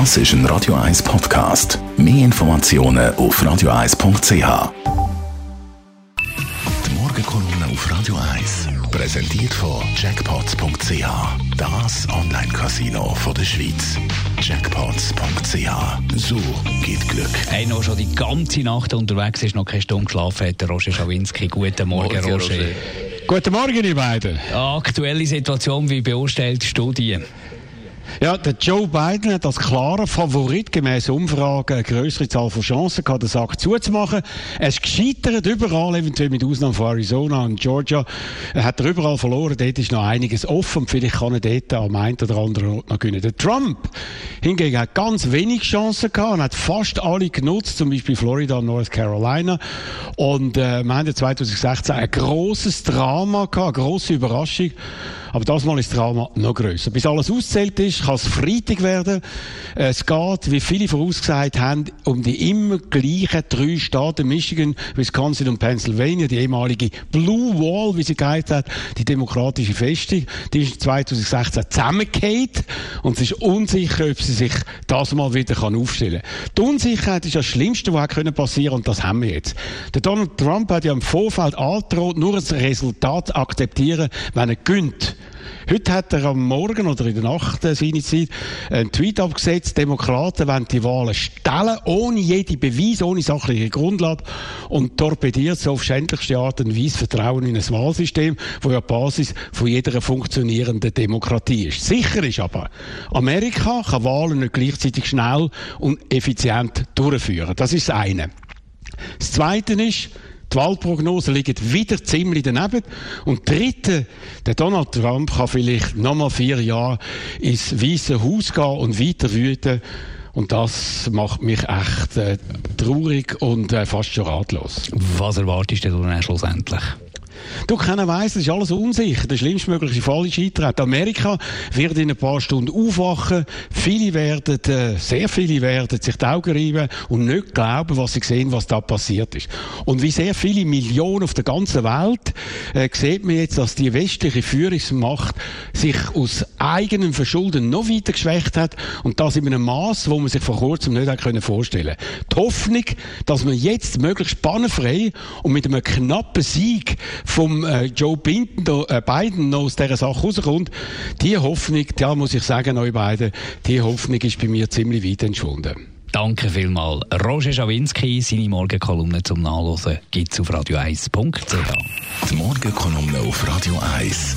Das ist ein Radio 1 Podcast. Mehr Informationen auf radio1.ch. Die Morgenkolumne auf Radio 1 präsentiert von Jackpots.ch. Das Online-Casino der Schweiz. Jackpots.ch. So geht Glück. Hey, noch schon die ganze Nacht unterwegs ist, noch keine Stunde geschlafen hat, der Roger Schawinski. Guten Morgen, Morgen, Roger. Roger. Guten Morgen, ihr beiden. Aktuelle Situation, wie beurteilst du die? Ja, der Joe Biden hat als klarer Favorit gemäß Umfragen eine größere Zahl von Chancen gehabt, den Sack zuzumachen. Ist gescheitert überall, eventuell mit Ausnahme von Arizona und Georgia. Er hat er überall verloren. Dort ist noch einiges offen vielleicht kann er dort am einen oder anderen Ort noch gewinnen. Der Trump hingegen hat ganz wenig Chancen gehabt und hat fast alle genutzt, zum Beispiel Florida und North Carolina. Und äh, wir haben ja 2016 ein großes Drama gehabt, eine grosse Überraschung. Aber das Mal ist das Drama noch grösser. Bis alles auszählt ist, kann es Freitag werden. Es geht, wie viele vorausgesagt haben, um die immer gleichen drei Staaten, Michigan, Wisconsin und Pennsylvania, die ehemalige Blue Wall, wie sie geheißen hat, die demokratische Festung, die ist 2016 zusammengefallen und es ist unsicher, ob sie sich das mal wieder kann aufstellen kann. Die Unsicherheit ist das Schlimmste, was passieren konnte und das haben wir jetzt. Der Donald Trump hat ja im Vorfeld angedroht, nur das Resultat akzeptieren, wenn er gönnt. Heute hat er am Morgen oder in der Nacht äh, seine Zeit einen Tweet abgesetzt, Demokraten wollen die Wahlen stellen, ohne jede Beweis, ohne sachliche Grundlage und torpediert so auf schändlichste Art und Weise Vertrauen in ein Wahlsystem, wo ja die Basis von jeder funktionierenden Demokratie ist. Sicher ist aber, Amerika kann Wahlen nicht gleichzeitig schnell und effizient durchführen. Das ist das eine. Das zweite ist, die Wahlprognosen liegen wieder ziemlich daneben. Und dritte, der Donald Trump kann vielleicht nochmal vier Jahre ins Weiße Haus gehen und weiter wüten. Und das macht mich echt äh, traurig und äh, fast schon ratlos. Was erwartest du denn schlussendlich? Du, keiner weiss, das ist alles unsicher. Der schlimmstmögliche Fall ist eintreten. Amerika wird in ein paar Stunden aufwachen. Viele werden, äh, sehr viele werden sich die Augen reiben und nicht glauben, was sie sehen, was da passiert ist. Und wie sehr viele Millionen auf der ganzen Welt äh, sieht man jetzt, dass die westliche Führungsmacht sich aus eigenem Verschulden noch weiter geschwächt hat und das in einem Maß, wo man sich vor kurzem nicht hätte vorstellen können. Die Hoffnung, dass man jetzt möglichst spannenfrei und mit einem knappen Sieg vom äh, Joe Biden, äh, Biden noch aus dieser Sache rauskommt, die Hoffnung, ja, muss ich sagen, euch beiden, die Hoffnung ist bei mir ziemlich weit entschwunden. Danke vielmals. Roger Schawinski, seine Morgenkolumne zum Nachlesen gibt es auf radio1.ch. Die Morgenkolumne auf Radio 1.